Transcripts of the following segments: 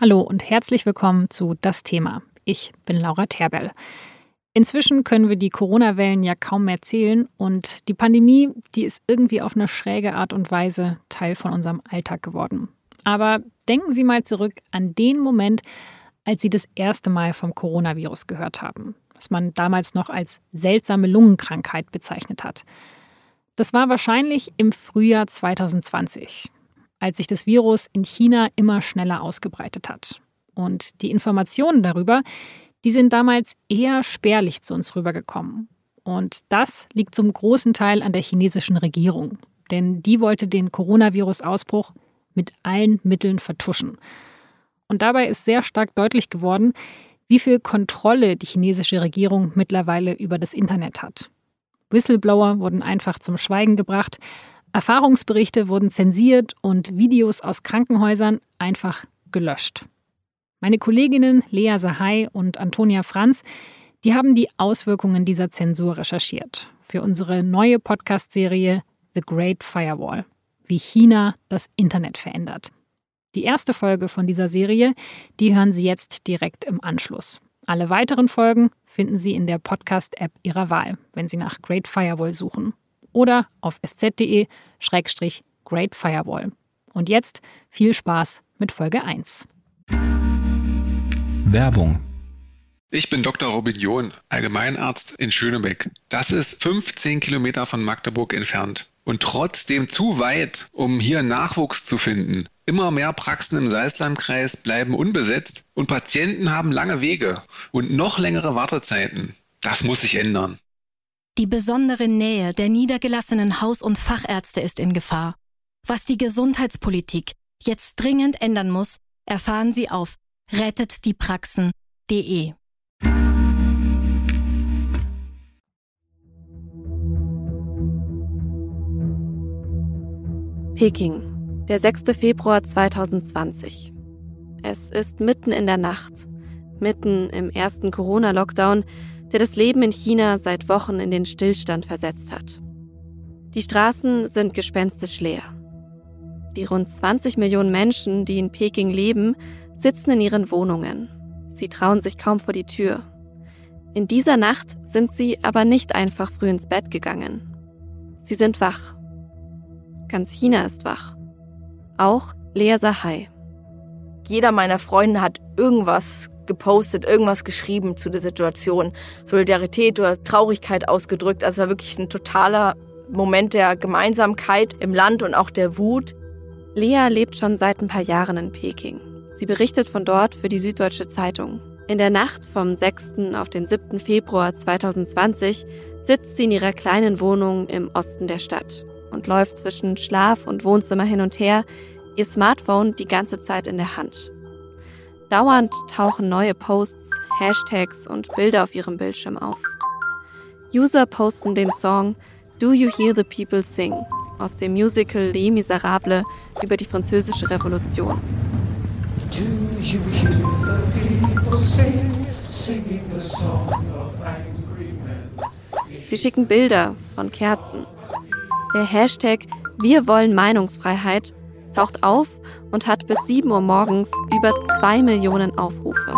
Hallo und herzlich willkommen zu Das Thema. Ich bin Laura Terbell. Inzwischen können wir die Corona-Wellen ja kaum mehr zählen und die Pandemie, die ist irgendwie auf eine schräge Art und Weise Teil von unserem Alltag geworden. Aber denken Sie mal zurück an den Moment, als Sie das erste Mal vom Coronavirus gehört haben, was man damals noch als seltsame Lungenkrankheit bezeichnet hat. Das war wahrscheinlich im Frühjahr 2020 als sich das Virus in China immer schneller ausgebreitet hat. Und die Informationen darüber, die sind damals eher spärlich zu uns rübergekommen. Und das liegt zum großen Teil an der chinesischen Regierung. Denn die wollte den Coronavirus-Ausbruch mit allen Mitteln vertuschen. Und dabei ist sehr stark deutlich geworden, wie viel Kontrolle die chinesische Regierung mittlerweile über das Internet hat. Whistleblower wurden einfach zum Schweigen gebracht, Erfahrungsberichte wurden zensiert und Videos aus Krankenhäusern einfach gelöscht. Meine Kolleginnen Lea Sahai und Antonia Franz, die haben die Auswirkungen dieser Zensur recherchiert für unsere neue Podcast-Serie The Great Firewall, wie China das Internet verändert. Die erste Folge von dieser Serie, die hören Sie jetzt direkt im Anschluss. Alle weiteren Folgen finden Sie in der Podcast-App Ihrer Wahl, wenn Sie nach Great Firewall suchen oder auf sz.de-great firewall. Und jetzt viel Spaß mit Folge 1. Werbung ich bin Dr. Robin John, Allgemeinarzt in Schönebeck. Das ist 15 Kilometer von Magdeburg entfernt und trotzdem zu weit, um hier Nachwuchs zu finden. Immer mehr Praxen im Salzlandkreis bleiben unbesetzt und Patienten haben lange Wege und noch längere Wartezeiten. Das muss sich ändern. Die besondere Nähe der niedergelassenen Haus- und Fachärzte ist in Gefahr. Was die Gesundheitspolitik jetzt dringend ändern muss, erfahren Sie auf rettetdiepraxen.de. Peking, der 6. Februar 2020. Es ist mitten in der Nacht, mitten im ersten Corona-Lockdown, der das Leben in China seit Wochen in den Stillstand versetzt hat. Die Straßen sind gespenstisch leer. Die rund 20 Millionen Menschen, die in Peking leben, sitzen in ihren Wohnungen. Sie trauen sich kaum vor die Tür. In dieser Nacht sind sie aber nicht einfach früh ins Bett gegangen. Sie sind wach. Ganz China ist wach. Auch Lea Sahai. Jeder meiner Freunde hat irgendwas gepostet, irgendwas geschrieben zu der Situation, Solidarität oder Traurigkeit ausgedrückt. Also es war wirklich ein totaler Moment der Gemeinsamkeit im Land und auch der Wut. Lea lebt schon seit ein paar Jahren in Peking. Sie berichtet von dort für die Süddeutsche Zeitung. In der Nacht vom 6. auf den 7. Februar 2020 sitzt sie in ihrer kleinen Wohnung im Osten der Stadt und läuft zwischen Schlaf und Wohnzimmer hin und her, ihr Smartphone die ganze Zeit in der Hand. Dauernd tauchen neue Posts, Hashtags und Bilder auf ihrem Bildschirm auf. User posten den Song Do You Hear the People Sing aus dem Musical Les Miserables über die französische Revolution. Sie schicken Bilder von Kerzen. Der Hashtag Wir wollen Meinungsfreiheit taucht auf und hat bis 7 Uhr morgens über 2 Millionen Aufrufe.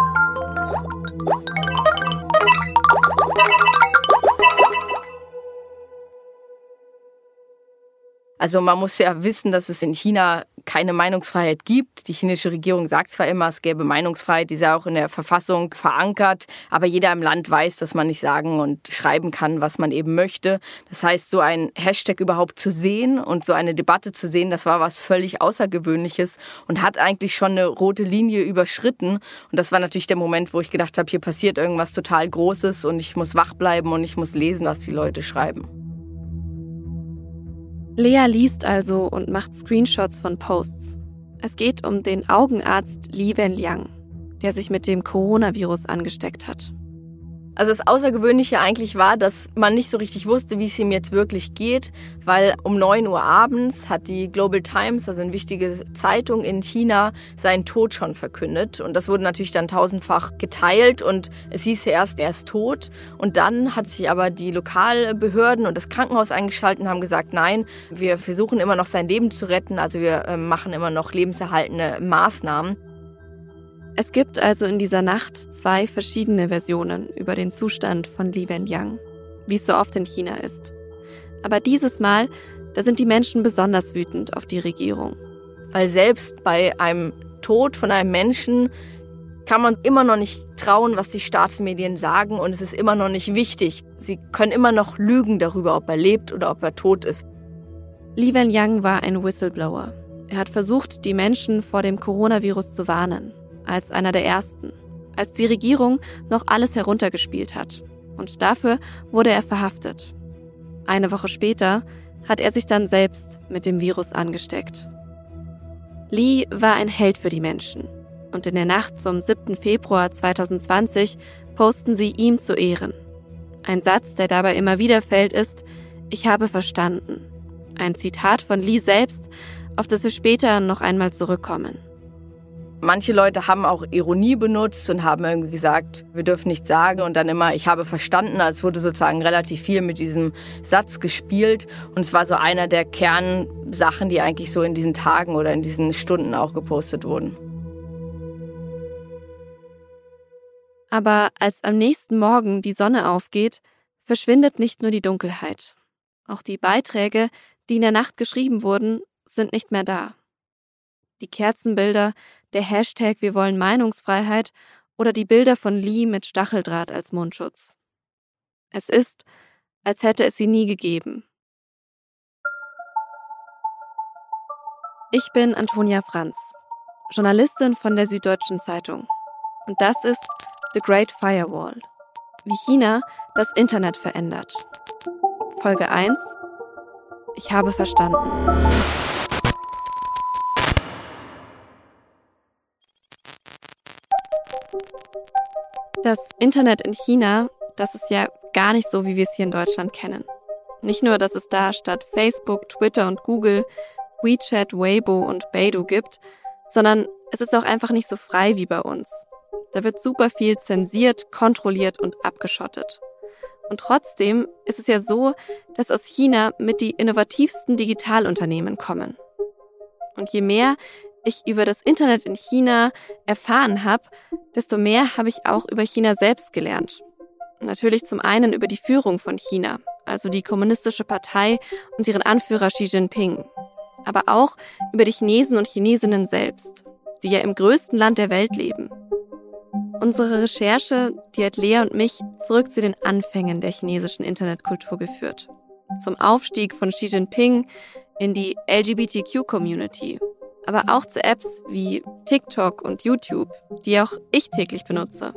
Also man muss ja wissen, dass es in China keine Meinungsfreiheit gibt. Die chinesische Regierung sagt zwar immer, es gäbe Meinungsfreiheit, die ja auch in der Verfassung verankert, aber jeder im Land weiß, dass man nicht sagen und schreiben kann, was man eben möchte. Das heißt, so ein Hashtag überhaupt zu sehen und so eine Debatte zu sehen, das war was völlig Außergewöhnliches und hat eigentlich schon eine rote Linie überschritten. Und das war natürlich der Moment, wo ich gedacht habe, hier passiert irgendwas total Großes und ich muss wach bleiben und ich muss lesen, was die Leute schreiben. Lea liest also und macht Screenshots von Posts. Es geht um den Augenarzt Li Wenliang, der sich mit dem Coronavirus angesteckt hat. Also das Außergewöhnliche eigentlich war, dass man nicht so richtig wusste, wie es ihm jetzt wirklich geht, weil um 9 Uhr abends hat die Global Times, also eine wichtige Zeitung in China, seinen Tod schon verkündet. Und das wurde natürlich dann tausendfach geteilt und es hieß erst, er ist tot. Und dann hat sich aber die Lokalbehörden und das Krankenhaus eingeschaltet und haben gesagt, nein, wir versuchen immer noch sein Leben zu retten, also wir äh, machen immer noch lebenserhaltende Maßnahmen. Es gibt also in dieser Nacht zwei verschiedene Versionen über den Zustand von Li Wenliang, wie es so oft in China ist. Aber dieses Mal, da sind die Menschen besonders wütend auf die Regierung. Weil selbst bei einem Tod von einem Menschen kann man immer noch nicht trauen, was die Staatsmedien sagen und es ist immer noch nicht wichtig. Sie können immer noch lügen darüber, ob er lebt oder ob er tot ist. Li Wenliang war ein Whistleblower. Er hat versucht, die Menschen vor dem Coronavirus zu warnen, als einer der ersten, als die Regierung noch alles heruntergespielt hat. Und dafür wurde er verhaftet. Eine Woche später hat er sich dann selbst mit dem Virus angesteckt. Lee war ein Held für die Menschen. Und in der Nacht zum 7. Februar 2020 posten sie ihm zu Ehren. Ein Satz, der dabei immer wieder fällt, ist, ich habe verstanden. Ein Zitat von Lee selbst, auf das wir später noch einmal zurückkommen. Manche Leute haben auch Ironie benutzt und haben irgendwie gesagt, wir dürfen nichts sagen und dann immer, ich habe verstanden, als wurde sozusagen relativ viel mit diesem Satz gespielt und es war so einer der Kernsachen, die eigentlich so in diesen Tagen oder in diesen Stunden auch gepostet wurden. Aber als am nächsten Morgen die Sonne aufgeht, verschwindet nicht nur die Dunkelheit. Auch die Beiträge, die in der Nacht geschrieben wurden, sind nicht mehr da. Die Kerzenbilder, der Hashtag Wir wollen Meinungsfreiheit oder die Bilder von Lee mit Stacheldraht als Mundschutz. Es ist, als hätte es sie nie gegeben. Ich bin Antonia Franz, Journalistin von der Süddeutschen Zeitung. Und das ist The Great Firewall. Wie China das Internet verändert. Folge 1. Ich habe verstanden. Das Internet in China, das ist ja gar nicht so, wie wir es hier in Deutschland kennen. Nicht nur, dass es da statt Facebook, Twitter und Google WeChat, Weibo und Beidou gibt, sondern es ist auch einfach nicht so frei wie bei uns. Da wird super viel zensiert, kontrolliert und abgeschottet. Und trotzdem ist es ja so, dass aus China mit die innovativsten Digitalunternehmen kommen. Und je mehr ich über das Internet in China erfahren habe, desto mehr habe ich auch über China selbst gelernt. Natürlich zum einen über die Führung von China, also die kommunistische Partei und ihren Anführer Xi Jinping, aber auch über die Chinesen und Chinesinnen selbst, die ja im größten Land der Welt leben. Unsere Recherche, die hat Lea und mich zurück zu den Anfängen der chinesischen Internetkultur geführt. Zum Aufstieg von Xi Jinping in die LGBTQ-Community aber auch zu Apps wie TikTok und YouTube, die auch ich täglich benutze.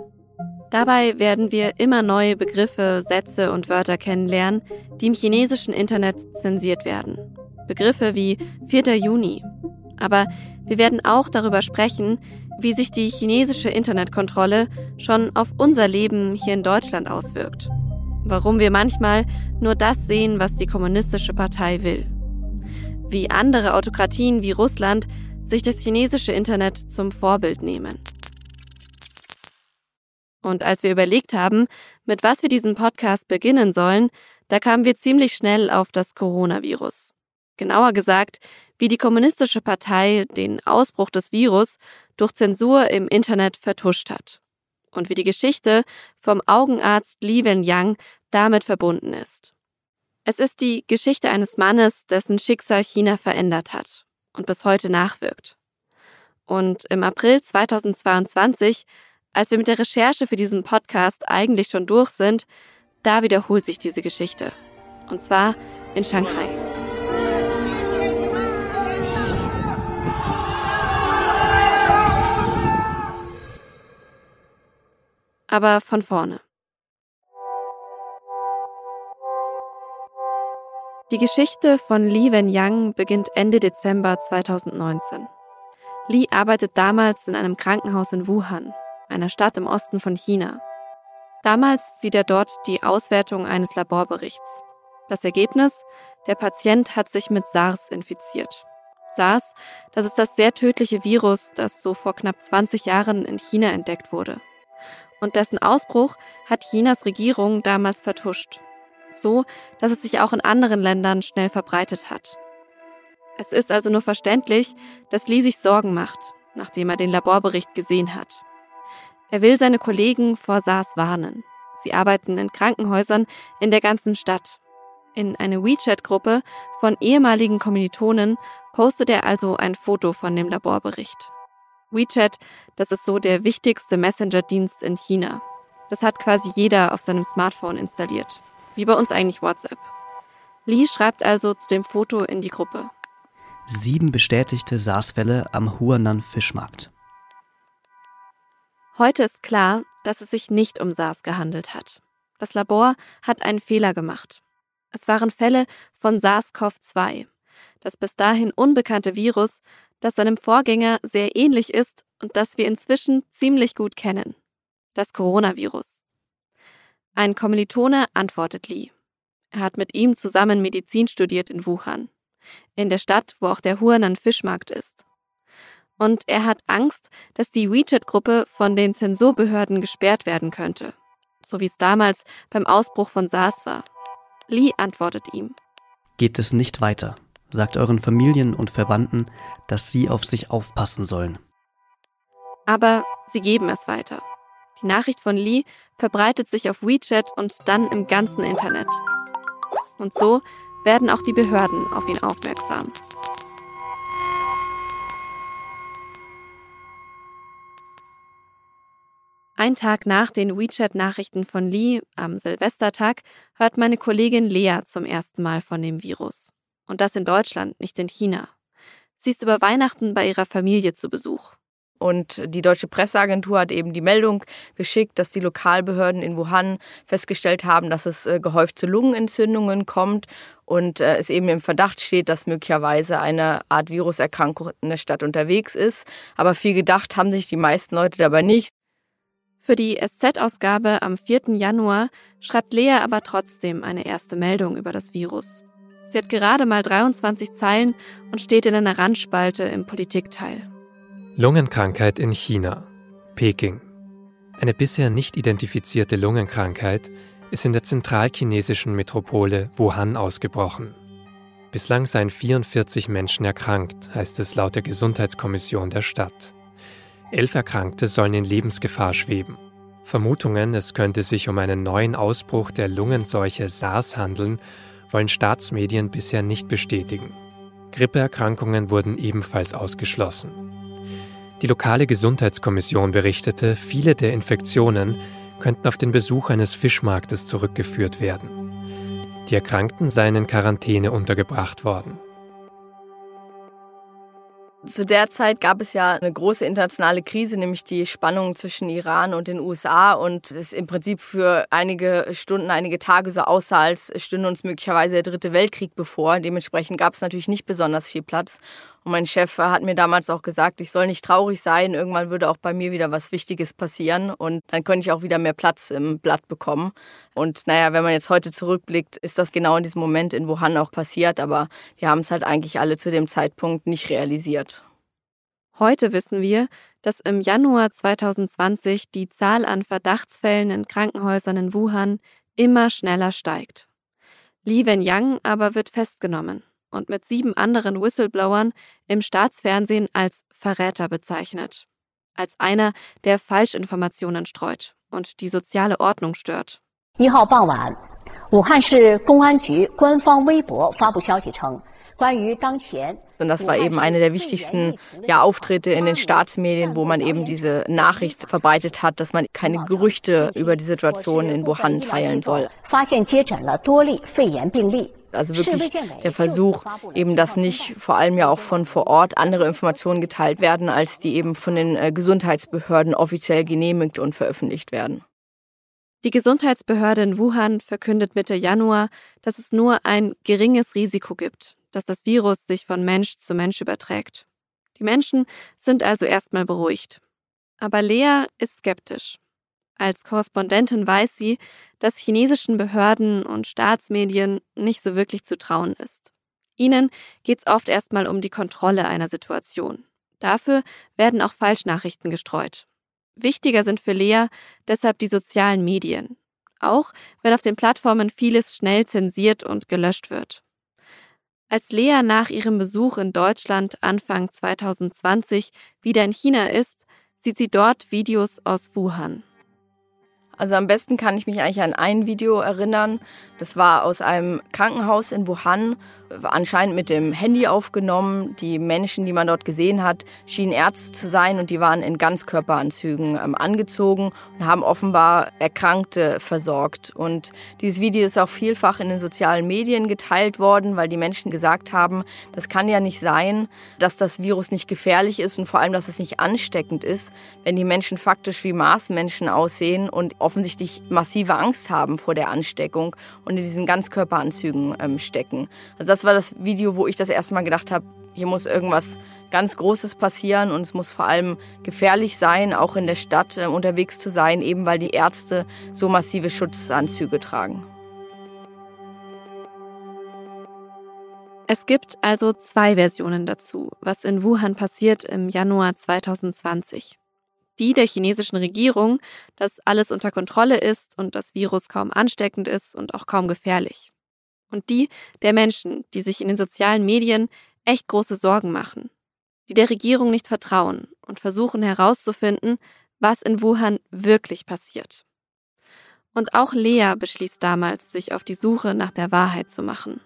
Dabei werden wir immer neue Begriffe, Sätze und Wörter kennenlernen, die im chinesischen Internet zensiert werden. Begriffe wie 4. Juni. Aber wir werden auch darüber sprechen, wie sich die chinesische Internetkontrolle schon auf unser Leben hier in Deutschland auswirkt. Warum wir manchmal nur das sehen, was die kommunistische Partei will wie andere Autokratien wie Russland sich das chinesische Internet zum Vorbild nehmen. Und als wir überlegt haben, mit was wir diesen Podcast beginnen sollen, da kamen wir ziemlich schnell auf das Coronavirus. Genauer gesagt, wie die kommunistische Partei den Ausbruch des Virus durch Zensur im Internet vertuscht hat. Und wie die Geschichte vom Augenarzt Li Wenliang damit verbunden ist. Es ist die Geschichte eines Mannes, dessen Schicksal China verändert hat und bis heute nachwirkt. Und im April 2022, als wir mit der Recherche für diesen Podcast eigentlich schon durch sind, da wiederholt sich diese Geschichte. Und zwar in Shanghai. Aber von vorne. Die Geschichte von Li Wenyang beginnt Ende Dezember 2019. Li arbeitet damals in einem Krankenhaus in Wuhan, einer Stadt im Osten von China. Damals sieht er dort die Auswertung eines Laborberichts. Das Ergebnis? Der Patient hat sich mit SARS infiziert. SARS, das ist das sehr tödliche Virus, das so vor knapp 20 Jahren in China entdeckt wurde. Und dessen Ausbruch hat Chinas Regierung damals vertuscht so dass es sich auch in anderen Ländern schnell verbreitet hat. Es ist also nur verständlich, dass Lee sich Sorgen macht, nachdem er den Laborbericht gesehen hat. Er will seine Kollegen vor SARS warnen. Sie arbeiten in Krankenhäusern in der ganzen Stadt. In eine WeChat-Gruppe von ehemaligen Kommilitonen postet er also ein Foto von dem Laborbericht. WeChat, das ist so der wichtigste Messenger-Dienst in China. Das hat quasi jeder auf seinem Smartphone installiert. Wie bei uns eigentlich WhatsApp. Lee schreibt also zu dem Foto in die Gruppe. Sieben bestätigte SARS-Fälle am Huanan Fischmarkt. Heute ist klar, dass es sich nicht um SARS gehandelt hat. Das Labor hat einen Fehler gemacht. Es waren Fälle von SARS-CoV-2, das bis dahin unbekannte Virus, das seinem Vorgänger sehr ähnlich ist und das wir inzwischen ziemlich gut kennen. Das Coronavirus. Ein Kommilitone antwortet Lee. Er hat mit ihm zusammen Medizin studiert in Wuhan, in der Stadt, wo auch der Huanan Fischmarkt ist. Und er hat Angst, dass die WeChat-Gruppe von den Zensurbehörden gesperrt werden könnte, so wie es damals beim Ausbruch von SARS war. Lee antwortet ihm. Gebt es nicht weiter. Sagt euren Familien und Verwandten, dass sie auf sich aufpassen sollen. Aber sie geben es weiter. Die Nachricht von Lee verbreitet sich auf WeChat und dann im ganzen Internet. Und so werden auch die Behörden auf ihn aufmerksam. Ein Tag nach den WeChat-Nachrichten von Lee am Silvestertag hört meine Kollegin Lea zum ersten Mal von dem Virus. Und das in Deutschland, nicht in China. Sie ist über Weihnachten bei ihrer Familie zu Besuch. Und die deutsche Presseagentur hat eben die Meldung geschickt, dass die Lokalbehörden in Wuhan festgestellt haben, dass es äh, gehäuft zu Lungenentzündungen kommt und äh, es eben im Verdacht steht, dass möglicherweise eine Art Viruserkrankung in der Stadt unterwegs ist. Aber viel gedacht haben sich die meisten Leute dabei nicht. Für die SZ-Ausgabe am 4. Januar schreibt Lea aber trotzdem eine erste Meldung über das Virus. Sie hat gerade mal 23 Zeilen und steht in einer Randspalte im Politikteil. Lungenkrankheit in China. Peking. Eine bisher nicht identifizierte Lungenkrankheit ist in der zentralchinesischen Metropole Wuhan ausgebrochen. Bislang seien 44 Menschen erkrankt, heißt es laut der Gesundheitskommission der Stadt. Elf Erkrankte sollen in Lebensgefahr schweben. Vermutungen, es könnte sich um einen neuen Ausbruch der Lungenseuche SARS handeln, wollen Staatsmedien bisher nicht bestätigen. Grippeerkrankungen wurden ebenfalls ausgeschlossen. Die lokale Gesundheitskommission berichtete, viele der Infektionen könnten auf den Besuch eines Fischmarktes zurückgeführt werden. Die Erkrankten seien in Quarantäne untergebracht worden. Zu der Zeit gab es ja eine große internationale Krise, nämlich die Spannung zwischen Iran und den USA und es im Prinzip für einige Stunden, einige Tage so aussah, als stünde uns möglicherweise der dritte Weltkrieg bevor. Dementsprechend gab es natürlich nicht besonders viel Platz. Und mein Chef hat mir damals auch gesagt, ich soll nicht traurig sein, irgendwann würde auch bei mir wieder was Wichtiges passieren und dann könnte ich auch wieder mehr Platz im Blatt bekommen. Und naja, wenn man jetzt heute zurückblickt, ist das genau in diesem Moment in Wuhan auch passiert, aber wir haben es halt eigentlich alle zu dem Zeitpunkt nicht realisiert. Heute wissen wir, dass im Januar 2020 die Zahl an Verdachtsfällen in Krankenhäusern in Wuhan immer schneller steigt. Li Wenyang aber wird festgenommen und mit sieben anderen Whistleblowern im Staatsfernsehen als Verräter bezeichnet. Als einer, der Falschinformationen streut und die soziale Ordnung stört. 一号傍晚，武汉市公安局官方微博发布消息称，und das war eben einer der wichtigsten ja, Auftritte in den Staatsmedien, wo man eben diese Nachricht verbreitet hat, dass man keine Gerüchte über die Situation in Wuhan teilen soll. Also wirklich der Versuch, eben dass nicht vor allem ja auch von vor Ort andere Informationen geteilt werden, als die eben von den äh, Gesundheitsbehörden offiziell genehmigt und veröffentlicht werden. Die Gesundheitsbehörde in Wuhan verkündet Mitte Januar, dass es nur ein geringes Risiko gibt, dass das Virus sich von Mensch zu Mensch überträgt. Die Menschen sind also erstmal beruhigt. Aber Lea ist skeptisch. Als Korrespondentin weiß sie, dass chinesischen Behörden und Staatsmedien nicht so wirklich zu trauen ist. Ihnen geht es oft erstmal um die Kontrolle einer Situation. Dafür werden auch Falschnachrichten gestreut. Wichtiger sind für Lea deshalb die sozialen Medien, auch wenn auf den Plattformen vieles schnell zensiert und gelöscht wird. Als Lea nach ihrem Besuch in Deutschland Anfang 2020 wieder in China ist, sieht sie dort Videos aus Wuhan. Also am besten kann ich mich eigentlich an ein Video erinnern. Das war aus einem Krankenhaus in Wuhan, anscheinend mit dem Handy aufgenommen. Die Menschen, die man dort gesehen hat, schienen Ärzte zu sein und die waren in Ganzkörperanzügen ähm, angezogen und haben offenbar Erkrankte versorgt. Und dieses Video ist auch vielfach in den sozialen Medien geteilt worden, weil die Menschen gesagt haben, das kann ja nicht sein, dass das Virus nicht gefährlich ist und vor allem, dass es nicht ansteckend ist, wenn die Menschen faktisch wie Marsmenschen aussehen und offensichtlich massive Angst haben vor der Ansteckung und in diesen Ganzkörperanzügen ähm, stecken. Also das war das Video, wo ich das erste Mal gedacht habe, hier muss irgendwas ganz Großes passieren und es muss vor allem gefährlich sein, auch in der Stadt äh, unterwegs zu sein, eben weil die Ärzte so massive Schutzanzüge tragen. Es gibt also zwei Versionen dazu, was in Wuhan passiert im Januar 2020. Die der chinesischen Regierung, dass alles unter Kontrolle ist und das Virus kaum ansteckend ist und auch kaum gefährlich und die der Menschen, die sich in den sozialen Medien echt große Sorgen machen, die der Regierung nicht vertrauen und versuchen herauszufinden, was in Wuhan wirklich passiert. Und auch Lea beschließt damals, sich auf die Suche nach der Wahrheit zu machen.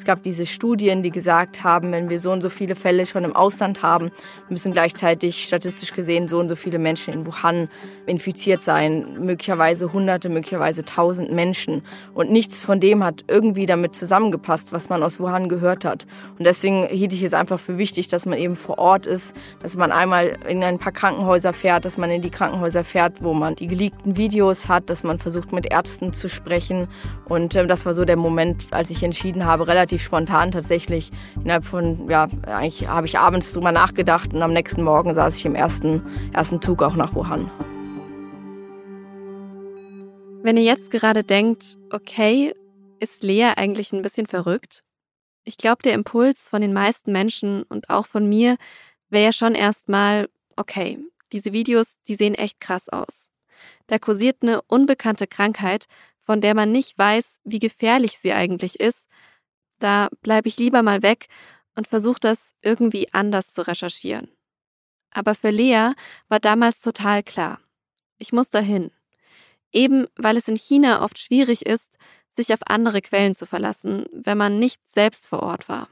Es gab diese Studien, die gesagt haben, wenn wir so und so viele Fälle schon im Ausland haben, müssen gleichzeitig statistisch gesehen so und so viele Menschen in Wuhan infiziert sein. Möglicherweise Hunderte, möglicherweise Tausend Menschen. Und nichts von dem hat irgendwie damit zusammengepasst, was man aus Wuhan gehört hat. Und deswegen hielt ich es einfach für wichtig, dass man eben vor Ort ist, dass man einmal in ein paar Krankenhäuser fährt, dass man in die Krankenhäuser fährt, wo man die geleakten Videos hat, dass man versucht, mit Ärzten zu sprechen. Und äh, das war so der Moment, als ich entschieden habe, relativ relativ spontan tatsächlich. Innerhalb von, ja, eigentlich habe ich abends drüber nachgedacht und am nächsten Morgen saß ich im ersten, ersten Zug auch nach Wuhan. Wenn ihr jetzt gerade denkt, okay, ist Lea eigentlich ein bisschen verrückt? Ich glaube, der Impuls von den meisten Menschen und auch von mir wäre ja schon erstmal, okay, diese Videos, die sehen echt krass aus. Da kursiert eine unbekannte Krankheit, von der man nicht weiß, wie gefährlich sie eigentlich ist da bleibe ich lieber mal weg und versuche das irgendwie anders zu recherchieren. Aber für Lea war damals total klar. Ich muss dahin. Eben weil es in China oft schwierig ist, sich auf andere Quellen zu verlassen, wenn man nicht selbst vor Ort war.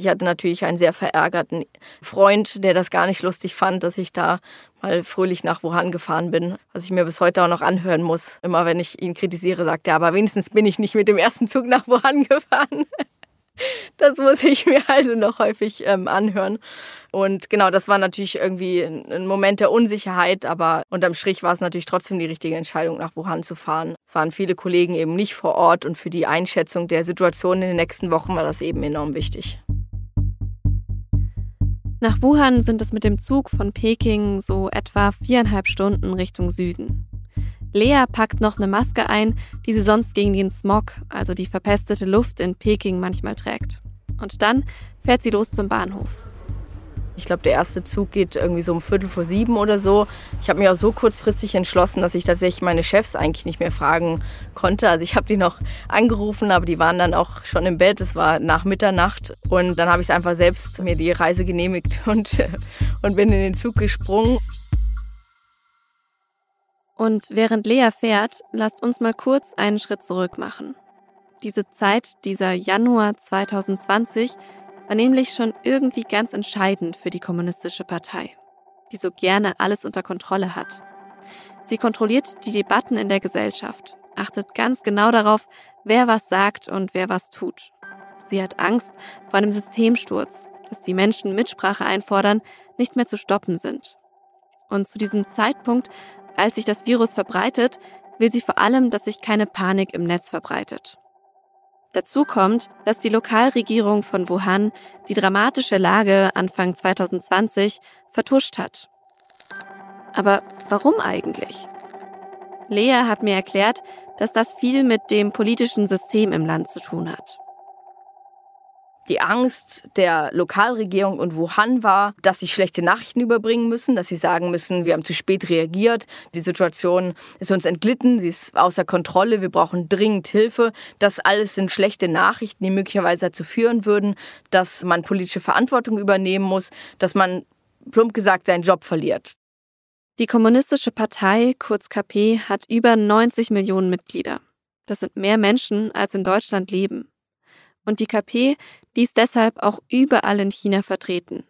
Ich hatte natürlich einen sehr verärgerten Freund, der das gar nicht lustig fand, dass ich da mal fröhlich nach Wuhan gefahren bin, was ich mir bis heute auch noch anhören muss. Immer wenn ich ihn kritisiere, sagt er, aber wenigstens bin ich nicht mit dem ersten Zug nach Wuhan gefahren. Das muss ich mir also noch häufig ähm, anhören. Und genau, das war natürlich irgendwie ein Moment der Unsicherheit, aber unterm Strich war es natürlich trotzdem die richtige Entscheidung, nach Wuhan zu fahren. Es waren viele Kollegen eben nicht vor Ort und für die Einschätzung der Situation in den nächsten Wochen war das eben enorm wichtig. Nach Wuhan sind es mit dem Zug von Peking so etwa viereinhalb Stunden Richtung Süden. Lea packt noch eine Maske ein, die sie sonst gegen den Smog, also die verpestete Luft in Peking manchmal trägt. Und dann fährt sie los zum Bahnhof. Ich glaube, der erste Zug geht irgendwie so um Viertel vor sieben oder so. Ich habe mich auch so kurzfristig entschlossen, dass ich tatsächlich meine Chefs eigentlich nicht mehr fragen konnte. Also ich habe die noch angerufen, aber die waren dann auch schon im Bett. Es war nach Mitternacht und dann habe ich einfach selbst mir die Reise genehmigt und, und bin in den Zug gesprungen. Und während Lea fährt, lasst uns mal kurz einen Schritt zurück machen. Diese Zeit, dieser Januar 2020, war nämlich schon irgendwie ganz entscheidend für die Kommunistische Partei, die so gerne alles unter Kontrolle hat. Sie kontrolliert die Debatten in der Gesellschaft, achtet ganz genau darauf, wer was sagt und wer was tut. Sie hat Angst vor einem Systemsturz, dass die Menschen Mitsprache einfordern, nicht mehr zu stoppen sind. Und zu diesem Zeitpunkt als sich das Virus verbreitet, will sie vor allem, dass sich keine Panik im Netz verbreitet. Dazu kommt, dass die Lokalregierung von Wuhan die dramatische Lage Anfang 2020 vertuscht hat. Aber warum eigentlich? Lea hat mir erklärt, dass das viel mit dem politischen System im Land zu tun hat die Angst der Lokalregierung und Wuhan war, dass sie schlechte Nachrichten überbringen müssen, dass sie sagen müssen, wir haben zu spät reagiert, die Situation ist uns entglitten, sie ist außer Kontrolle, wir brauchen dringend Hilfe. Das alles sind schlechte Nachrichten, die möglicherweise dazu führen würden, dass man politische Verantwortung übernehmen muss, dass man plump gesagt seinen Job verliert. Die Kommunistische Partei, kurz KP, hat über 90 Millionen Mitglieder. Das sind mehr Menschen, als in Deutschland leben. Und die KP, die ist deshalb auch überall in China vertreten.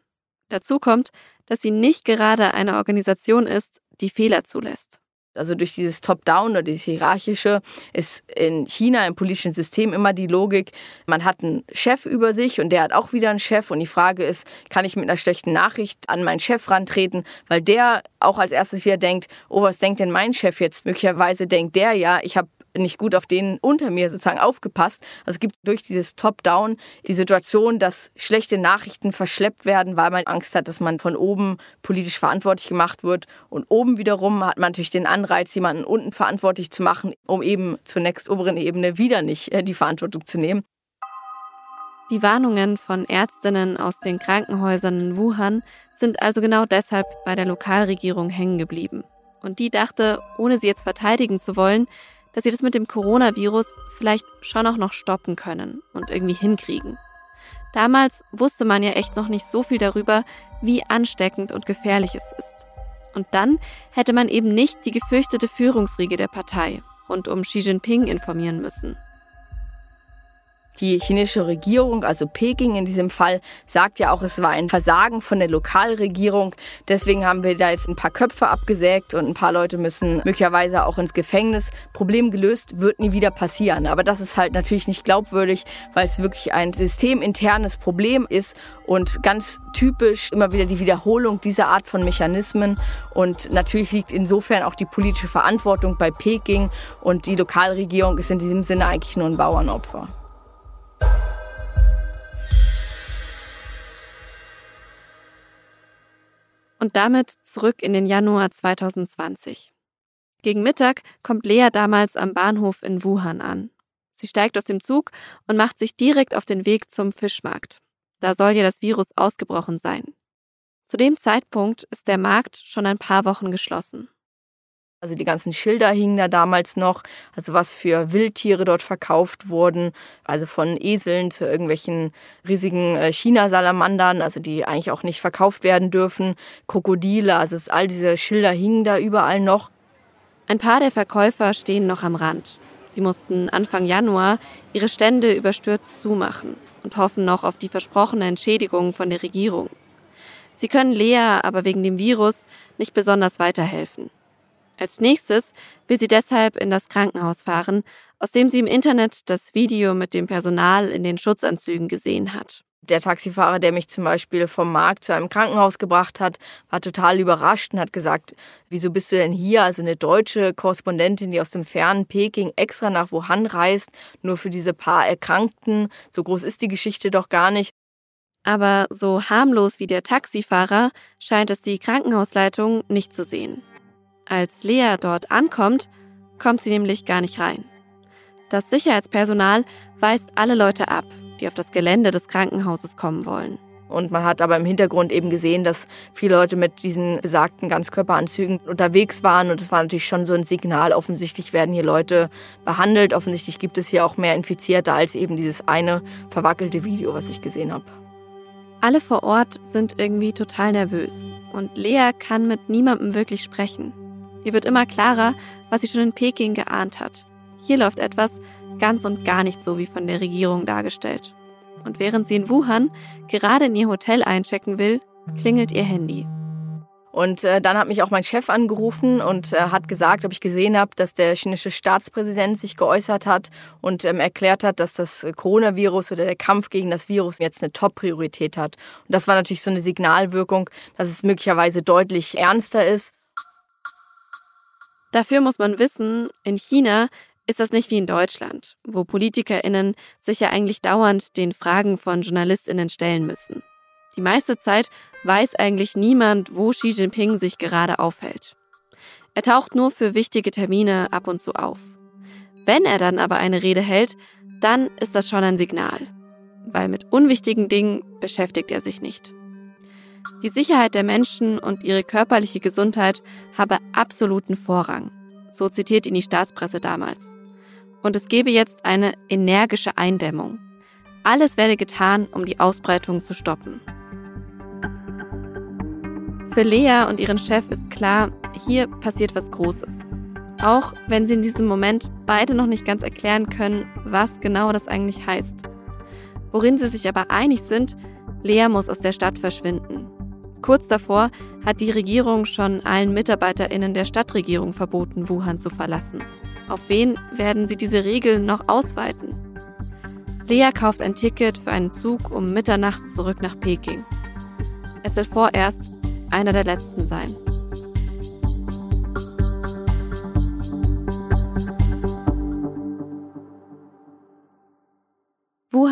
Dazu kommt, dass sie nicht gerade eine Organisation ist, die Fehler zulässt. Also durch dieses Top-Down oder dieses Hierarchische ist in China im politischen System immer die Logik, man hat einen Chef über sich und der hat auch wieder einen Chef. Und die Frage ist, kann ich mit einer schlechten Nachricht an meinen Chef rantreten, weil der auch als erstes wieder denkt, oh, was denkt denn mein Chef jetzt? Möglicherweise denkt der ja, ich habe nicht gut auf den unter mir sozusagen aufgepasst. Also es gibt durch dieses Top-Down die Situation, dass schlechte Nachrichten verschleppt werden, weil man Angst hat, dass man von oben politisch verantwortlich gemacht wird. Und oben wiederum hat man natürlich den Anreiz, jemanden unten verantwortlich zu machen, um eben zur nächst oberen Ebene wieder nicht äh, die Verantwortung zu nehmen. Die Warnungen von Ärztinnen aus den Krankenhäusern in Wuhan sind also genau deshalb bei der Lokalregierung hängen geblieben. Und die dachte, ohne sie jetzt verteidigen zu wollen, dass sie das mit dem Coronavirus vielleicht schon auch noch stoppen können und irgendwie hinkriegen. Damals wusste man ja echt noch nicht so viel darüber, wie ansteckend und gefährlich es ist. Und dann hätte man eben nicht die gefürchtete Führungsriege der Partei rund um Xi Jinping informieren müssen. Die chinesische Regierung, also Peking in diesem Fall, sagt ja auch, es war ein Versagen von der Lokalregierung. Deswegen haben wir da jetzt ein paar Köpfe abgesägt und ein paar Leute müssen möglicherweise auch ins Gefängnis. Problem gelöst wird nie wieder passieren. Aber das ist halt natürlich nicht glaubwürdig, weil es wirklich ein systeminternes Problem ist und ganz typisch immer wieder die Wiederholung dieser Art von Mechanismen. Und natürlich liegt insofern auch die politische Verantwortung bei Peking und die Lokalregierung ist in diesem Sinne eigentlich nur ein Bauernopfer. Und damit zurück in den Januar 2020. Gegen Mittag kommt Lea damals am Bahnhof in Wuhan an. Sie steigt aus dem Zug und macht sich direkt auf den Weg zum Fischmarkt. Da soll ja das Virus ausgebrochen sein. Zu dem Zeitpunkt ist der Markt schon ein paar Wochen geschlossen. Also die ganzen Schilder hingen da damals noch, also was für Wildtiere dort verkauft wurden, also von Eseln zu irgendwelchen riesigen äh, China-Salamandern, also die eigentlich auch nicht verkauft werden dürfen, Krokodile, also all diese Schilder hingen da überall noch. Ein paar der Verkäufer stehen noch am Rand. Sie mussten Anfang Januar ihre Stände überstürzt zumachen und hoffen noch auf die versprochene Entschädigung von der Regierung. Sie können Lea aber wegen dem Virus nicht besonders weiterhelfen. Als nächstes will sie deshalb in das Krankenhaus fahren, aus dem sie im Internet das Video mit dem Personal in den Schutzanzügen gesehen hat. Der Taxifahrer, der mich zum Beispiel vom Markt zu einem Krankenhaus gebracht hat, war total überrascht und hat gesagt, wieso bist du denn hier? Also eine deutsche Korrespondentin, die aus dem fernen Peking extra nach Wuhan reist, nur für diese paar Erkrankten. So groß ist die Geschichte doch gar nicht. Aber so harmlos wie der Taxifahrer scheint es die Krankenhausleitung nicht zu sehen. Als Lea dort ankommt, kommt sie nämlich gar nicht rein. Das Sicherheitspersonal weist alle Leute ab, die auf das Gelände des Krankenhauses kommen wollen. Und man hat aber im Hintergrund eben gesehen, dass viele Leute mit diesen besagten Ganzkörperanzügen unterwegs waren. Und es war natürlich schon so ein Signal. Offensichtlich werden hier Leute behandelt. Offensichtlich gibt es hier auch mehr Infizierte als eben dieses eine verwackelte Video, was ich gesehen habe. Alle vor Ort sind irgendwie total nervös. Und Lea kann mit niemandem wirklich sprechen. Ihr wird immer klarer, was sie schon in Peking geahnt hat. Hier läuft etwas ganz und gar nicht so wie von der Regierung dargestellt. Und während sie in Wuhan gerade in ihr Hotel einchecken will, klingelt ihr Handy. Und äh, dann hat mich auch mein Chef angerufen und äh, hat gesagt, ob ich gesehen habe, dass der chinesische Staatspräsident sich geäußert hat und ähm, erklärt hat, dass das Coronavirus oder der Kampf gegen das Virus jetzt eine Top-Priorität hat. Und das war natürlich so eine Signalwirkung, dass es möglicherweise deutlich ernster ist. Dafür muss man wissen, in China ist das nicht wie in Deutschland, wo PolitikerInnen sich ja eigentlich dauernd den Fragen von JournalistInnen stellen müssen. Die meiste Zeit weiß eigentlich niemand, wo Xi Jinping sich gerade aufhält. Er taucht nur für wichtige Termine ab und zu auf. Wenn er dann aber eine Rede hält, dann ist das schon ein Signal, weil mit unwichtigen Dingen beschäftigt er sich nicht. Die Sicherheit der Menschen und ihre körperliche Gesundheit habe absoluten Vorrang. So zitiert ihn die Staatspresse damals. Und es gebe jetzt eine energische Eindämmung. Alles werde getan, um die Ausbreitung zu stoppen. Für Lea und ihren Chef ist klar, hier passiert was Großes. Auch wenn sie in diesem Moment beide noch nicht ganz erklären können, was genau das eigentlich heißt. Worin sie sich aber einig sind, Lea muss aus der Stadt verschwinden. Kurz davor hat die Regierung schon allen Mitarbeiterinnen der Stadtregierung verboten, Wuhan zu verlassen. Auf wen werden sie diese Regeln noch ausweiten? Lea kauft ein Ticket für einen Zug um Mitternacht zurück nach Peking. Es soll vorerst einer der letzten sein.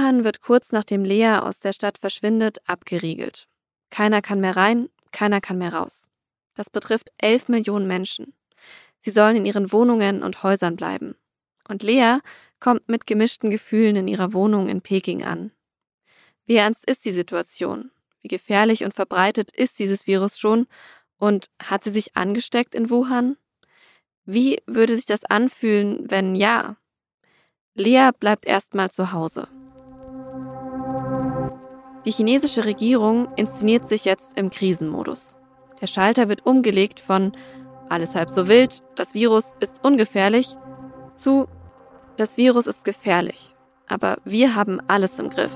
Wuhan wird kurz nachdem Lea aus der Stadt verschwindet abgeriegelt. Keiner kann mehr rein, keiner kann mehr raus. Das betrifft elf Millionen Menschen. Sie sollen in ihren Wohnungen und Häusern bleiben. Und Lea kommt mit gemischten Gefühlen in ihrer Wohnung in Peking an. Wie ernst ist die Situation? Wie gefährlich und verbreitet ist dieses Virus schon? Und hat sie sich angesteckt in Wuhan? Wie würde sich das anfühlen, wenn ja? Lea bleibt erstmal zu Hause. Die chinesische Regierung inszeniert sich jetzt im Krisenmodus. Der Schalter wird umgelegt von alles halb so wild, das Virus ist ungefährlich zu das Virus ist gefährlich, aber wir haben alles im Griff.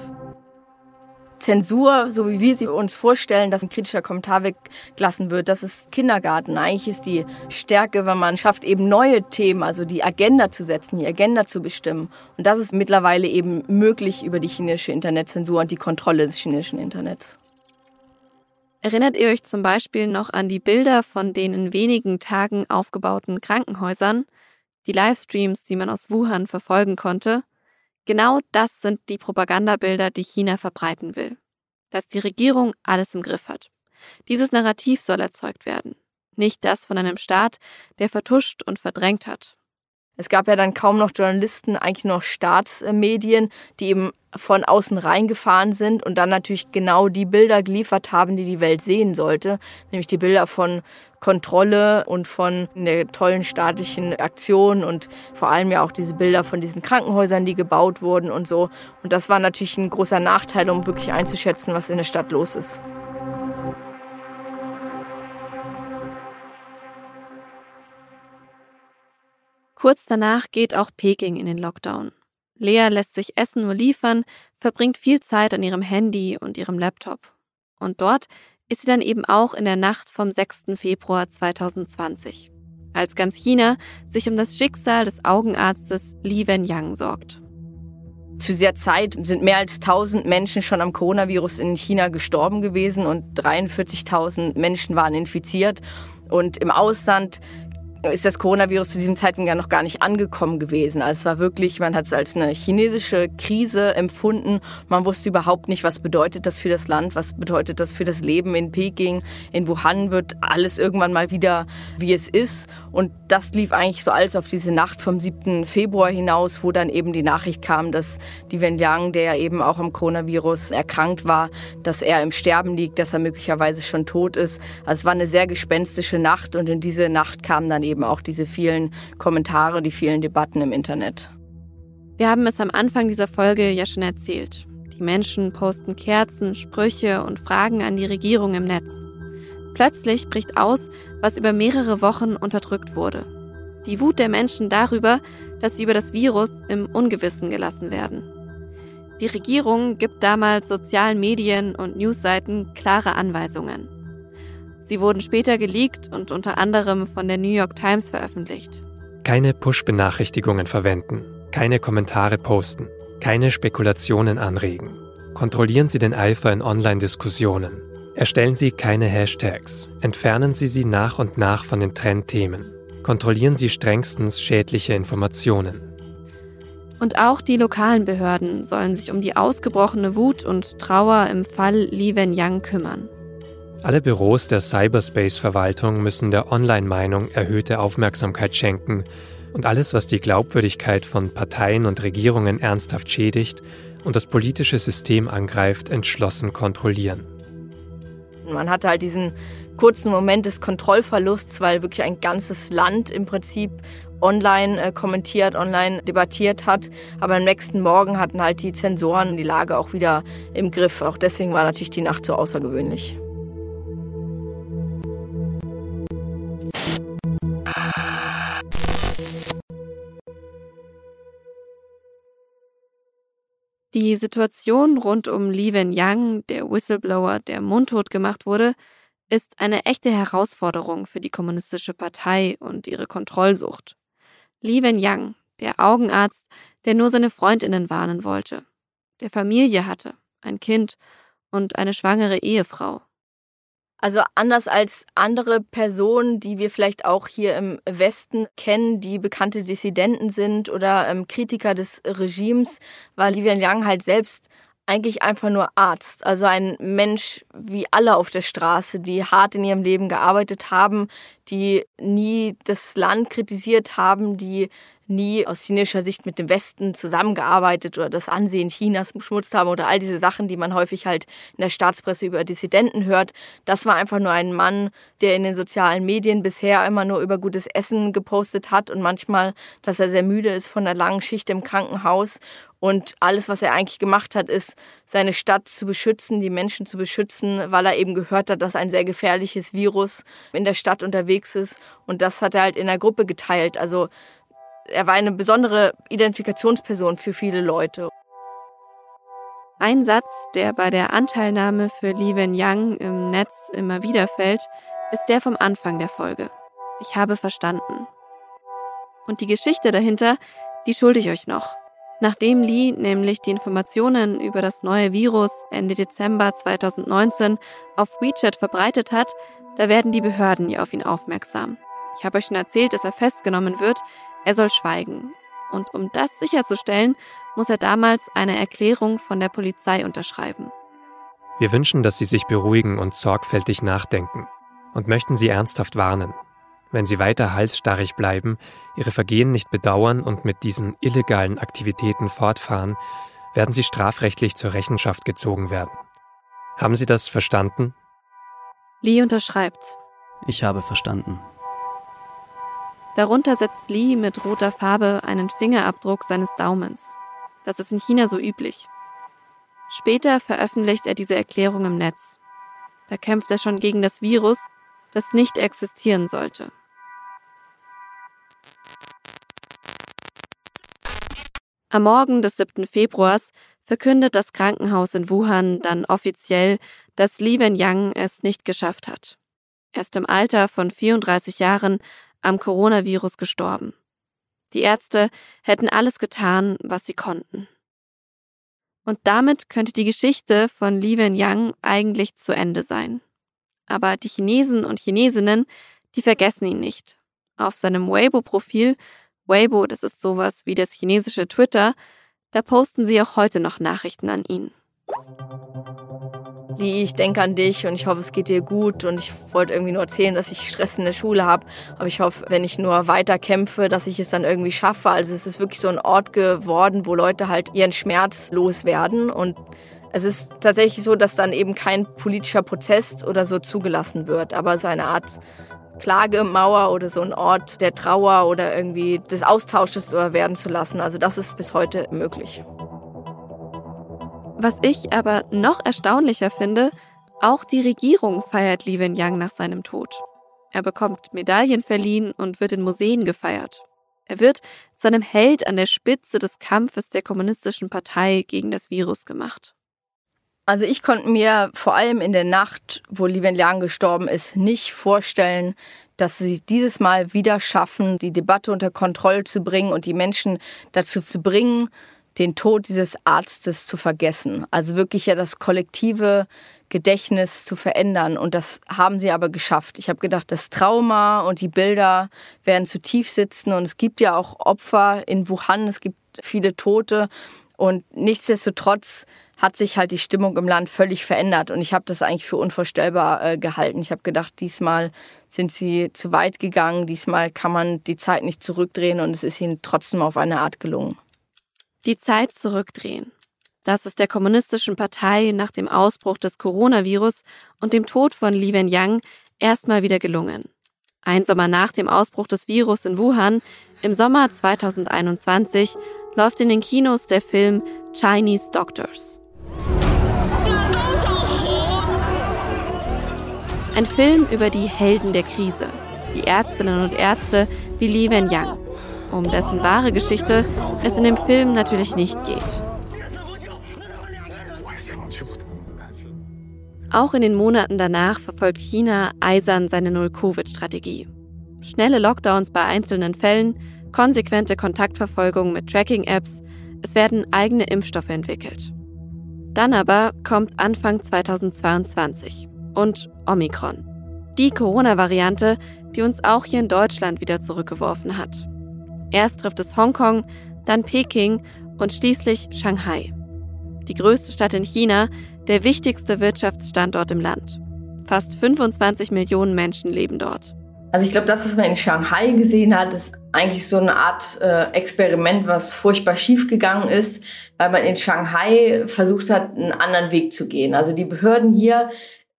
Zensur, so wie wir sie uns vorstellen, dass ein kritischer Kommentar weggelassen wird, das ist Kindergarten. Eigentlich ist die Stärke, wenn man schafft, eben neue Themen, also die Agenda zu setzen, die Agenda zu bestimmen. Und das ist mittlerweile eben möglich über die chinesische Internetzensur und die Kontrolle des chinesischen Internets. Erinnert ihr euch zum Beispiel noch an die Bilder von den in wenigen Tagen aufgebauten Krankenhäusern, die Livestreams, die man aus Wuhan verfolgen konnte? Genau das sind die Propagandabilder, die China verbreiten will. Dass die Regierung alles im Griff hat. Dieses Narrativ soll erzeugt werden. Nicht das von einem Staat, der vertuscht und verdrängt hat. Es gab ja dann kaum noch Journalisten, eigentlich noch Staatsmedien, die eben von außen reingefahren sind und dann natürlich genau die Bilder geliefert haben, die die Welt sehen sollte, nämlich die Bilder von Kontrolle und von der tollen staatlichen Aktion und vor allem ja auch diese Bilder von diesen Krankenhäusern, die gebaut wurden und so. Und das war natürlich ein großer Nachteil, um wirklich einzuschätzen, was in der Stadt los ist. Kurz danach geht auch Peking in den Lockdown. Lea lässt sich Essen nur liefern, verbringt viel Zeit an ihrem Handy und ihrem Laptop. Und dort ist sie dann eben auch in der Nacht vom 6. Februar 2020, als ganz China sich um das Schicksal des Augenarztes Li Wenyang sorgt. Zu dieser Zeit sind mehr als 1000 Menschen schon am Coronavirus in China gestorben gewesen und 43.000 Menschen waren infiziert. Und im Ausland ist das Coronavirus zu diesem Zeitpunkt ja noch gar nicht angekommen gewesen. Also es war wirklich, man hat es als eine chinesische Krise empfunden. Man wusste überhaupt nicht, was bedeutet das für das Land, was bedeutet das für das Leben in Peking. In Wuhan wird alles irgendwann mal wieder, wie es ist. Und das lief eigentlich so alles auf diese Nacht vom 7. Februar hinaus, wo dann eben die Nachricht kam, dass die Wenliang, der eben auch am Coronavirus erkrankt war, dass er im Sterben liegt, dass er möglicherweise schon tot ist. Also es war eine sehr gespenstische Nacht und in diese Nacht kam dann eben eben auch diese vielen Kommentare, die vielen Debatten im Internet. Wir haben es am Anfang dieser Folge ja schon erzählt. Die Menschen posten Kerzen, Sprüche und Fragen an die Regierung im Netz. Plötzlich bricht aus, was über mehrere Wochen unterdrückt wurde. Die Wut der Menschen darüber, dass sie über das Virus im Ungewissen gelassen werden. Die Regierung gibt damals sozialen Medien und Newsseiten klare Anweisungen. Sie wurden später geleakt und unter anderem von der New York Times veröffentlicht. Keine Push-Benachrichtigungen verwenden, keine Kommentare posten, keine Spekulationen anregen. Kontrollieren Sie den Eifer in Online-Diskussionen. Erstellen Sie keine Hashtags. Entfernen Sie sie nach und nach von den Trendthemen. Kontrollieren Sie strengstens schädliche Informationen. Und auch die lokalen Behörden sollen sich um die ausgebrochene Wut und Trauer im Fall Li Wenyang kümmern. Alle Büros der Cyberspace-Verwaltung müssen der Online-Meinung erhöhte Aufmerksamkeit schenken und alles, was die Glaubwürdigkeit von Parteien und Regierungen ernsthaft schädigt und das politische System angreift, entschlossen kontrollieren. Man hatte halt diesen kurzen Moment des Kontrollverlusts, weil wirklich ein ganzes Land im Prinzip online äh, kommentiert, online debattiert hat. Aber am nächsten Morgen hatten halt die Zensoren die Lage auch wieder im Griff. Auch deswegen war natürlich die Nacht so außergewöhnlich. Die Situation rund um Li Wen Yang, der Whistleblower, der mundtot gemacht wurde, ist eine echte Herausforderung für die Kommunistische Partei und ihre Kontrollsucht. Li Wen Yang, der Augenarzt, der nur seine Freundinnen warnen wollte, der Familie hatte, ein Kind und eine schwangere Ehefrau. Also anders als andere Personen, die wir vielleicht auch hier im Westen kennen, die bekannte Dissidenten sind oder ähm, Kritiker des Regimes, war Li Wenliang halt selbst eigentlich einfach nur Arzt. Also ein Mensch wie alle auf der Straße, die hart in ihrem Leben gearbeitet haben, die nie das Land kritisiert haben, die nie aus chinesischer Sicht mit dem Westen zusammengearbeitet oder das Ansehen Chinas beschmutzt haben oder all diese Sachen, die man häufig halt in der Staatspresse über Dissidenten hört. Das war einfach nur ein Mann, der in den sozialen Medien bisher immer nur über gutes Essen gepostet hat und manchmal, dass er sehr müde ist von der langen Schicht im Krankenhaus. Und alles, was er eigentlich gemacht hat, ist, seine Stadt zu beschützen, die Menschen zu beschützen, weil er eben gehört hat, dass ein sehr gefährliches Virus in der Stadt unterwegs ist. Und das hat er halt in der Gruppe geteilt. Also er war eine besondere Identifikationsperson für viele Leute. Ein Satz, der bei der Anteilnahme für Li Wenliang im Netz immer wieder fällt, ist der vom Anfang der Folge. Ich habe verstanden. Und die Geschichte dahinter, die schulde ich euch noch. Nachdem Li nämlich die Informationen über das neue Virus Ende Dezember 2019 auf WeChat verbreitet hat, da werden die Behörden ja auf ihn aufmerksam. Ich habe euch schon erzählt, dass er festgenommen wird, er soll schweigen. Und um das sicherzustellen, muss er damals eine Erklärung von der Polizei unterschreiben. Wir wünschen, dass Sie sich beruhigen und sorgfältig nachdenken und möchten Sie ernsthaft warnen. Wenn Sie weiter halsstarrig bleiben, Ihre Vergehen nicht bedauern und mit diesen illegalen Aktivitäten fortfahren, werden Sie strafrechtlich zur Rechenschaft gezogen werden. Haben Sie das verstanden? Lee unterschreibt. Ich habe verstanden. Darunter setzt Lee mit roter Farbe einen Fingerabdruck seines Daumens. Das ist in China so üblich. Später veröffentlicht er diese Erklärung im Netz. Da kämpft er schon gegen das Virus, das nicht existieren sollte. Am Morgen des 7. Februars verkündet das Krankenhaus in Wuhan dann offiziell, dass Li Wenliang es nicht geschafft hat. Erst im Alter von 34 Jahren am Coronavirus gestorben. Die Ärzte hätten alles getan, was sie konnten. Und damit könnte die Geschichte von Li Wenliang eigentlich zu Ende sein. Aber die Chinesen und Chinesinnen, die vergessen ihn nicht. Auf seinem Weibo-Profil, Weibo, das ist sowas wie das chinesische Twitter, da posten sie auch heute noch Nachrichten an ihn wie ich denke an dich und ich hoffe, es geht dir gut und ich wollte irgendwie nur erzählen, dass ich Stress in der Schule habe, aber ich hoffe, wenn ich nur weiter kämpfe, dass ich es dann irgendwie schaffe. Also es ist wirklich so ein Ort geworden, wo Leute halt ihren Schmerz loswerden und es ist tatsächlich so, dass dann eben kein politischer Prozess oder so zugelassen wird, aber so eine Art Klagemauer oder so ein Ort der Trauer oder irgendwie des Austausches werden zu lassen. Also das ist bis heute möglich. Was ich aber noch erstaunlicher finde, auch die Regierung feiert Li Wenliang nach seinem Tod. Er bekommt Medaillen verliehen und wird in Museen gefeiert. Er wird zu einem Held an der Spitze des Kampfes der kommunistischen Partei gegen das Virus gemacht. Also ich konnte mir vor allem in der Nacht, wo Li Wenliang gestorben ist, nicht vorstellen, dass sie dieses Mal wieder schaffen, die Debatte unter Kontrolle zu bringen und die Menschen dazu zu bringen, den Tod dieses Arztes zu vergessen. Also wirklich ja das kollektive Gedächtnis zu verändern. Und das haben sie aber geschafft. Ich habe gedacht, das Trauma und die Bilder werden zu tief sitzen. Und es gibt ja auch Opfer in Wuhan, es gibt viele Tote. Und nichtsdestotrotz hat sich halt die Stimmung im Land völlig verändert. Und ich habe das eigentlich für unvorstellbar äh, gehalten. Ich habe gedacht, diesmal sind sie zu weit gegangen. Diesmal kann man die Zeit nicht zurückdrehen. Und es ist ihnen trotzdem auf eine Art gelungen. Die Zeit zurückdrehen. Das ist der kommunistischen Partei nach dem Ausbruch des Coronavirus und dem Tod von Li Wenliang erstmal wieder gelungen. Ein Sommer nach dem Ausbruch des Virus in Wuhan, im Sommer 2021, läuft in den Kinos der Film Chinese Doctors. Ein Film über die Helden der Krise, die Ärztinnen und Ärzte wie Li Wenliang um dessen wahre Geschichte es in dem Film natürlich nicht geht. Auch in den Monaten danach verfolgt China eisern seine Null-Covid-Strategie. Schnelle Lockdowns bei einzelnen Fällen, konsequente Kontaktverfolgung mit Tracking-Apps, es werden eigene Impfstoffe entwickelt. Dann aber kommt Anfang 2022 und Omikron. Die Corona-Variante, die uns auch hier in Deutschland wieder zurückgeworfen hat. Erst trifft es Hongkong, dann Peking und schließlich Shanghai. Die größte Stadt in China, der wichtigste Wirtschaftsstandort im Land. Fast 25 Millionen Menschen leben dort. Also ich glaube, das, was man in Shanghai gesehen hat, ist eigentlich so eine Art äh, Experiment, was furchtbar schief gegangen ist, weil man in Shanghai versucht hat, einen anderen Weg zu gehen. Also die Behörden hier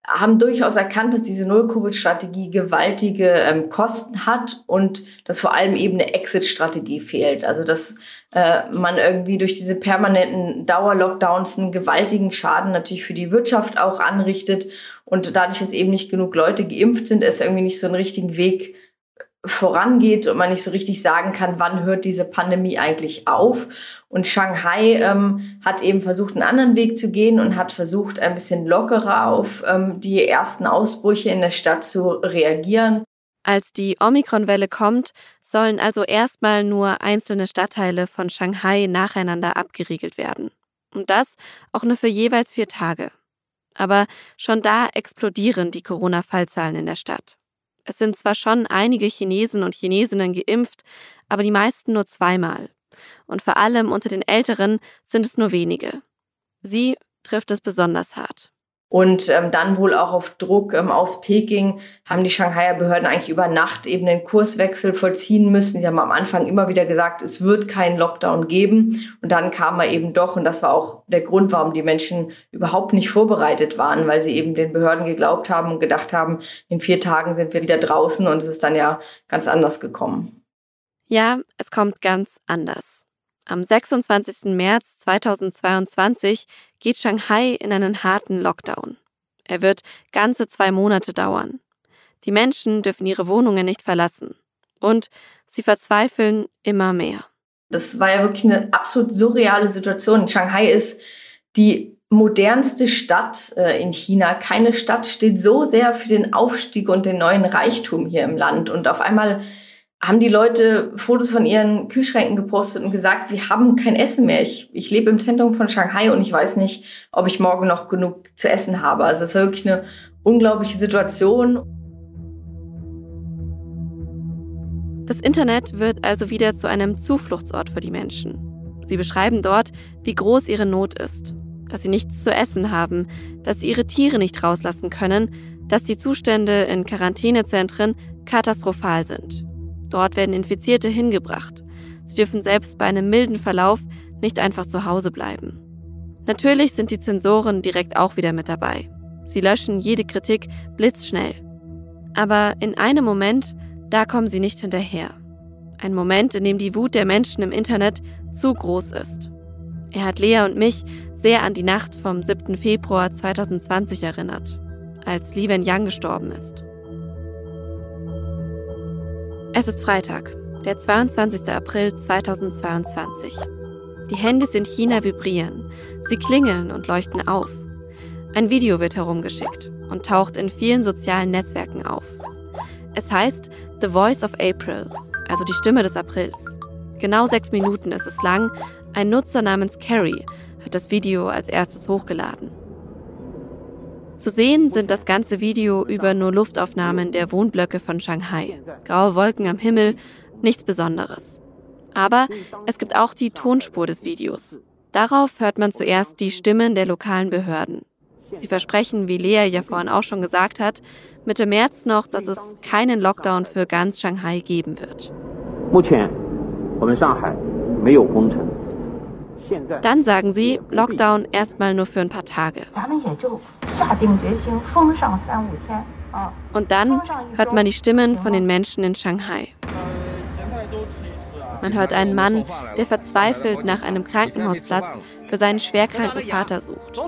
haben durchaus erkannt, dass diese Null-Covid-Strategie gewaltige ähm, Kosten hat und dass vor allem eben eine Exit-Strategie fehlt. Also dass äh, man irgendwie durch diese permanenten Dauer-Lockdowns einen gewaltigen Schaden natürlich für die Wirtschaft auch anrichtet und dadurch, dass eben nicht genug Leute geimpft sind, es irgendwie nicht so einen richtigen Weg vorangeht und man nicht so richtig sagen kann, wann hört diese Pandemie eigentlich auf. Und Shanghai ähm, hat eben versucht, einen anderen Weg zu gehen und hat versucht, ein bisschen lockerer auf ähm, die ersten Ausbrüche in der Stadt zu reagieren. Als die Omikron-Welle kommt, sollen also erstmal nur einzelne Stadtteile von Shanghai nacheinander abgeriegelt werden. Und das auch nur für jeweils vier Tage. Aber schon da explodieren die Corona-Fallzahlen in der Stadt. Es sind zwar schon einige Chinesen und Chinesinnen geimpft, aber die meisten nur zweimal. Und vor allem unter den Älteren sind es nur wenige. Sie trifft es besonders hart. Und ähm, dann wohl auch auf Druck ähm, aus Peking haben die Shanghaier Behörden eigentlich über Nacht eben den Kurswechsel vollziehen müssen. Sie haben am Anfang immer wieder gesagt, es wird keinen Lockdown geben. Und dann kam er eben doch. Und das war auch der Grund, warum die Menschen überhaupt nicht vorbereitet waren, weil sie eben den Behörden geglaubt haben und gedacht haben, in vier Tagen sind wir wieder draußen. Und es ist dann ja ganz anders gekommen. Ja, es kommt ganz anders. Am 26. März 2022 geht Shanghai in einen harten Lockdown. Er wird ganze zwei Monate dauern. Die Menschen dürfen ihre Wohnungen nicht verlassen. Und sie verzweifeln immer mehr. Das war ja wirklich eine absolut surreale Situation. Shanghai ist die modernste Stadt äh, in China. Keine Stadt steht so sehr für den Aufstieg und den neuen Reichtum hier im Land. Und auf einmal haben die Leute Fotos von ihren Kühlschränken gepostet und gesagt, wir haben kein Essen mehr. Ich, ich lebe im Zentrum von Shanghai und ich weiß nicht, ob ich morgen noch genug zu essen habe. Also es ist wirklich eine unglaubliche Situation. Das Internet wird also wieder zu einem Zufluchtsort für die Menschen. Sie beschreiben dort, wie groß ihre Not ist, dass sie nichts zu essen haben, dass sie ihre Tiere nicht rauslassen können, dass die Zustände in Quarantänezentren katastrophal sind. Dort werden Infizierte hingebracht. Sie dürfen selbst bei einem milden Verlauf nicht einfach zu Hause bleiben. Natürlich sind die Zensoren direkt auch wieder mit dabei. Sie löschen jede Kritik blitzschnell. Aber in einem Moment, da kommen sie nicht hinterher. Ein Moment, in dem die Wut der Menschen im Internet zu groß ist. Er hat Lea und mich sehr an die Nacht vom 7. Februar 2020 erinnert, als Li Wenliang gestorben ist. Es ist Freitag, der 22. April 2022. Die Handys in China vibrieren, sie klingeln und leuchten auf. Ein Video wird herumgeschickt und taucht in vielen sozialen Netzwerken auf. Es heißt The Voice of April, also die Stimme des Aprils. Genau sechs Minuten ist es lang. Ein Nutzer namens Carrie hat das Video als erstes hochgeladen. Zu sehen sind das ganze Video über nur Luftaufnahmen der Wohnblöcke von Shanghai. Graue Wolken am Himmel, nichts Besonderes. Aber es gibt auch die Tonspur des Videos. Darauf hört man zuerst die Stimmen der lokalen Behörden. Sie versprechen, wie Lea ja vorhin auch schon gesagt hat, Mitte März noch, dass es keinen Lockdown für ganz Shanghai geben wird. 目前，我们上海没有封城。 Dann sagen sie, Lockdown erstmal nur für ein paar Tage. Und dann hört man die Stimmen von den Menschen in Shanghai. Man hört einen Mann, der verzweifelt nach einem Krankenhausplatz für seinen schwerkranken Vater sucht.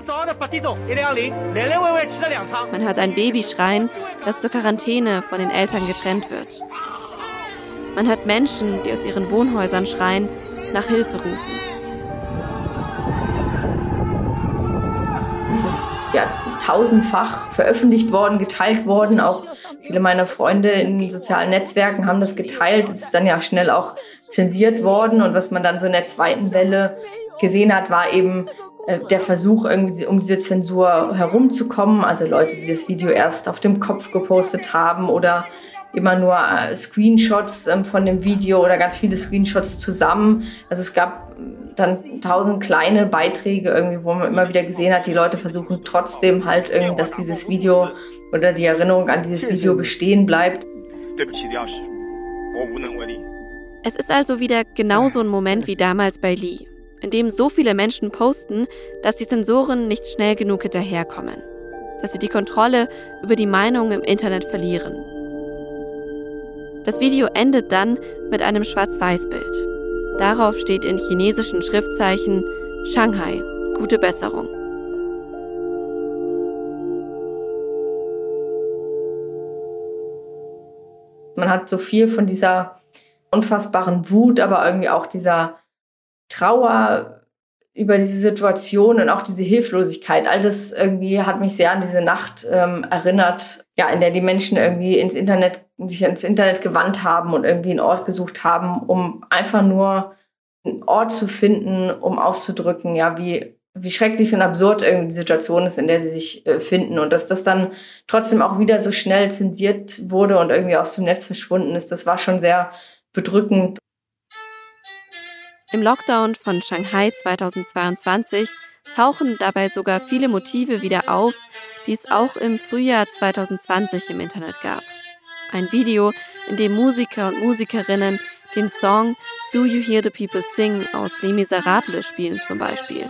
Man hört ein Baby schreien, das zur Quarantäne von den Eltern getrennt wird. Man hört Menschen, die aus ihren Wohnhäusern schreien, nach Hilfe rufen. Es ist ja tausendfach veröffentlicht worden, geteilt worden. Auch viele meiner Freunde in sozialen Netzwerken haben das geteilt. Es ist dann ja schnell auch zensiert worden. Und was man dann so in der zweiten Welle gesehen hat, war eben äh, der Versuch, irgendwie um diese Zensur herumzukommen. Also Leute, die das Video erst auf dem Kopf gepostet haben oder immer nur äh, Screenshots ähm, von dem Video oder ganz viele Screenshots zusammen. Also es gab dann tausend kleine Beiträge irgendwie, wo man immer wieder gesehen hat, die Leute versuchen trotzdem halt irgendwie, dass dieses Video oder die Erinnerung an dieses Video bestehen bleibt. Es ist also wieder genauso ein Moment wie damals bei Lee, in dem so viele Menschen posten, dass die Sensoren nicht schnell genug hinterherkommen, dass sie die Kontrolle über die Meinung im Internet verlieren. Das Video endet dann mit einem Schwarz-Weiß-Bild. Darauf steht in chinesischen Schriftzeichen Shanghai, gute Besserung. Man hat so viel von dieser unfassbaren Wut, aber irgendwie auch dieser Trauer über diese Situation und auch diese Hilflosigkeit. All das irgendwie hat mich sehr an diese Nacht ähm, erinnert, ja, in der die Menschen irgendwie ins Internet, sich ins Internet gewandt haben und irgendwie einen Ort gesucht haben, um einfach nur einen Ort zu finden, um auszudrücken, ja, wie, wie schrecklich und absurd irgendwie die Situation ist, in der sie sich äh, finden. Und dass das dann trotzdem auch wieder so schnell zensiert wurde und irgendwie aus dem Netz verschwunden ist, das war schon sehr bedrückend. Im Lockdown von Shanghai 2022 tauchen dabei sogar viele Motive wieder auf, die es auch im Frühjahr 2020 im Internet gab. Ein Video, in dem Musiker und Musikerinnen den Song Do You Hear the People Sing aus Les Miserables spielen zum Beispiel.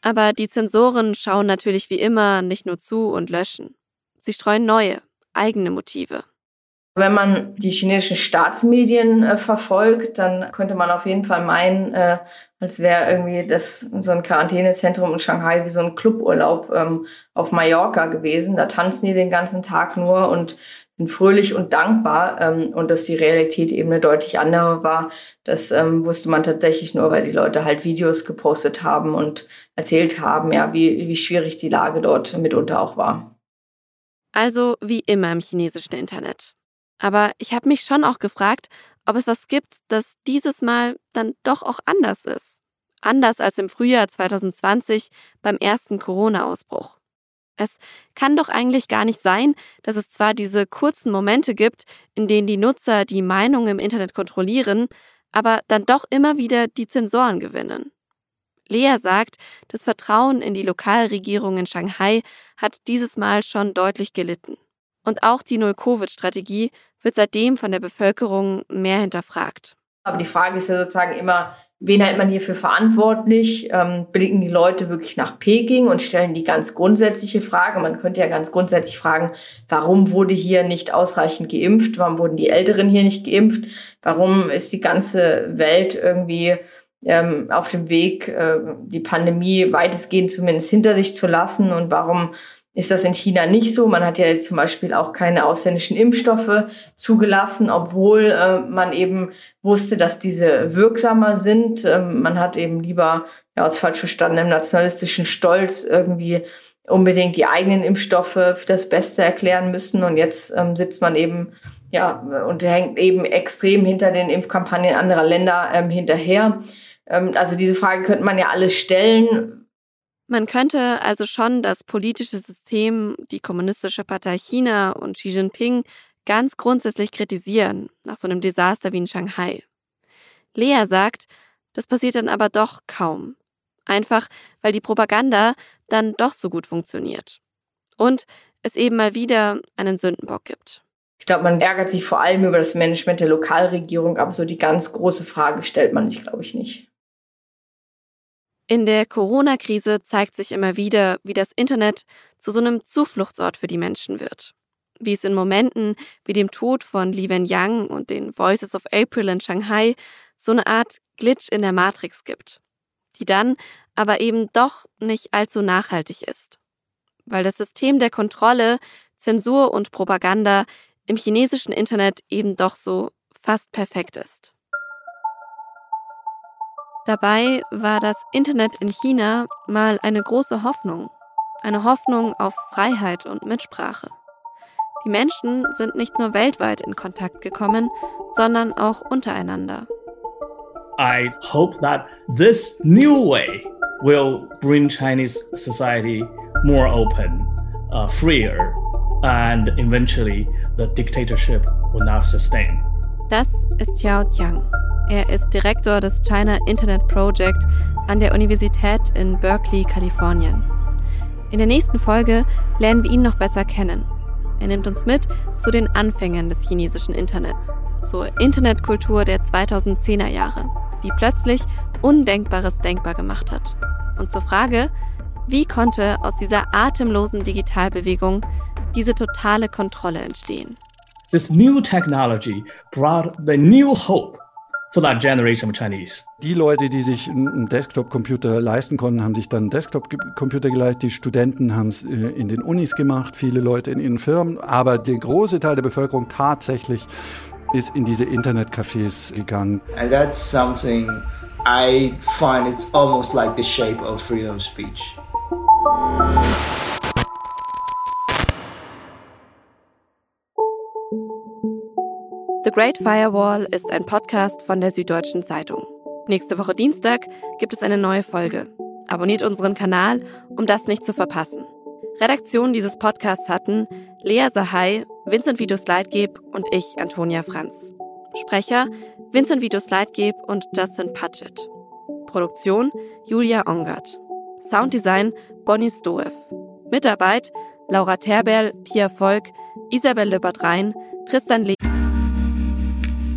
Aber die Zensoren schauen natürlich wie immer nicht nur zu und löschen. Sie streuen neue, eigene Motive. Wenn man die chinesischen Staatsmedien äh, verfolgt, dann könnte man auf jeden Fall meinen, äh, als wäre irgendwie das so ein Quarantänezentrum in Shanghai wie so ein Cluburlaub ähm, auf Mallorca gewesen. Da tanzen die den ganzen Tag nur und sind fröhlich und dankbar. Ähm, und dass die Realität eben eine deutlich andere war, das ähm, wusste man tatsächlich nur, weil die Leute halt Videos gepostet haben und erzählt haben, ja, wie, wie schwierig die Lage dort mitunter auch war. Also wie immer im chinesischen Internet. Aber ich habe mich schon auch gefragt, ob es was gibt, das dieses Mal dann doch auch anders ist. Anders als im Frühjahr 2020 beim ersten Corona-Ausbruch. Es kann doch eigentlich gar nicht sein, dass es zwar diese kurzen Momente gibt, in denen die Nutzer die Meinung im Internet kontrollieren, aber dann doch immer wieder die Zensoren gewinnen. Lea sagt, das Vertrauen in die Lokalregierung in Shanghai hat dieses Mal schon deutlich gelitten. Und auch die Null-Covid-Strategie wird seitdem von der Bevölkerung mehr hinterfragt. Aber die Frage ist ja sozusagen immer, wen hält man hierfür verantwortlich? Ähm, blicken die Leute wirklich nach Peking und stellen die ganz grundsätzliche Frage? Man könnte ja ganz grundsätzlich fragen, warum wurde hier nicht ausreichend geimpft? Warum wurden die Älteren hier nicht geimpft? Warum ist die ganze Welt irgendwie ähm, auf dem Weg, äh, die Pandemie weitestgehend zumindest hinter sich zu lassen? Und warum ist das in China nicht so. Man hat ja zum Beispiel auch keine ausländischen Impfstoffe zugelassen, obwohl äh, man eben wusste, dass diese wirksamer sind. Ähm, man hat eben lieber, ja, aus falsch verstandenem nationalistischen Stolz irgendwie unbedingt die eigenen Impfstoffe für das Beste erklären müssen. Und jetzt ähm, sitzt man eben ja und hängt eben extrem hinter den Impfkampagnen anderer Länder ähm, hinterher. Ähm, also diese Frage könnte man ja alles stellen man könnte also schon das politische System, die Kommunistische Partei China und Xi Jinping ganz grundsätzlich kritisieren nach so einem Desaster wie in Shanghai. Lea sagt, das passiert dann aber doch kaum. Einfach, weil die Propaganda dann doch so gut funktioniert. Und es eben mal wieder einen Sündenbock gibt. Ich glaube, man ärgert sich vor allem über das Management der Lokalregierung, aber so die ganz große Frage stellt man sich, glaube ich, nicht. In der Corona-Krise zeigt sich immer wieder, wie das Internet zu so einem Zufluchtsort für die Menschen wird. Wie es in Momenten wie dem Tod von Li Wenliang und den Voices of April in Shanghai so eine Art Glitch in der Matrix gibt, die dann aber eben doch nicht allzu nachhaltig ist. Weil das System der Kontrolle, Zensur und Propaganda im chinesischen Internet eben doch so fast perfekt ist. Dabei war das Internet in China mal eine große Hoffnung. Eine Hoffnung auf Freiheit und Mitsprache. Die Menschen sind nicht nur weltweit in Kontakt gekommen, sondern auch untereinander. I hope that this new way will bring Chinese society more open, uh, freer, and eventually the dictatorship will not sustain. Das ist Xiao Tiang. Er ist Direktor des China Internet Project an der Universität in Berkeley, Kalifornien. In der nächsten Folge lernen wir ihn noch besser kennen. Er nimmt uns mit zu den Anfängen des chinesischen Internets, zur Internetkultur der 2010er Jahre, die plötzlich Undenkbares denkbar gemacht hat. Und zur Frage, wie konnte aus dieser atemlosen Digitalbewegung diese totale Kontrolle entstehen? This new technology brought the new hope for that generation of Chinese. Die Leute, die sich einen Desktop-Computer leisten konnten, haben sich dann einen Desktop-Computer geleistet. Die Studenten haben es äh, in den Unis gemacht, viele Leute in ihren Firmen. Aber der große Teil der Bevölkerung tatsächlich ist in diese Internetcafés gegangen. And that's something I find it's almost like the shape of freedom of speech. The Great Firewall ist ein Podcast von der Süddeutschen Zeitung. Nächste Woche Dienstag gibt es eine neue Folge. Abonniert unseren Kanal, um das nicht zu verpassen. Redaktion dieses Podcasts hatten Lea Sahai, Vincent Vitus Leitgeb und ich, Antonia Franz. Sprecher Vincent Vitus Leitgeb und Justin Patchett. Produktion Julia Ongert. Sounddesign Bonnie Stoev. Mitarbeit Laura Terberl, Pia Volk, Isabel Löbert-Rhein, Tristan Le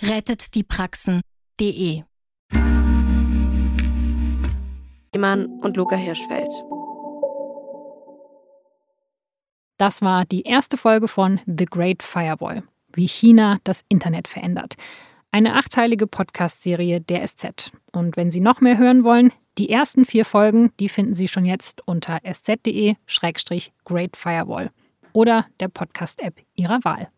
rettetdiepraxen.de. Mann und Luca Hirschfeld. Das war die erste Folge von The Great Firewall, wie China das Internet verändert. Eine achteilige Podcast-Serie der SZ. Und wenn Sie noch mehr hören wollen, die ersten vier Folgen, die finden Sie schon jetzt unter sz.de-great firewall oder der Podcast-App Ihrer Wahl.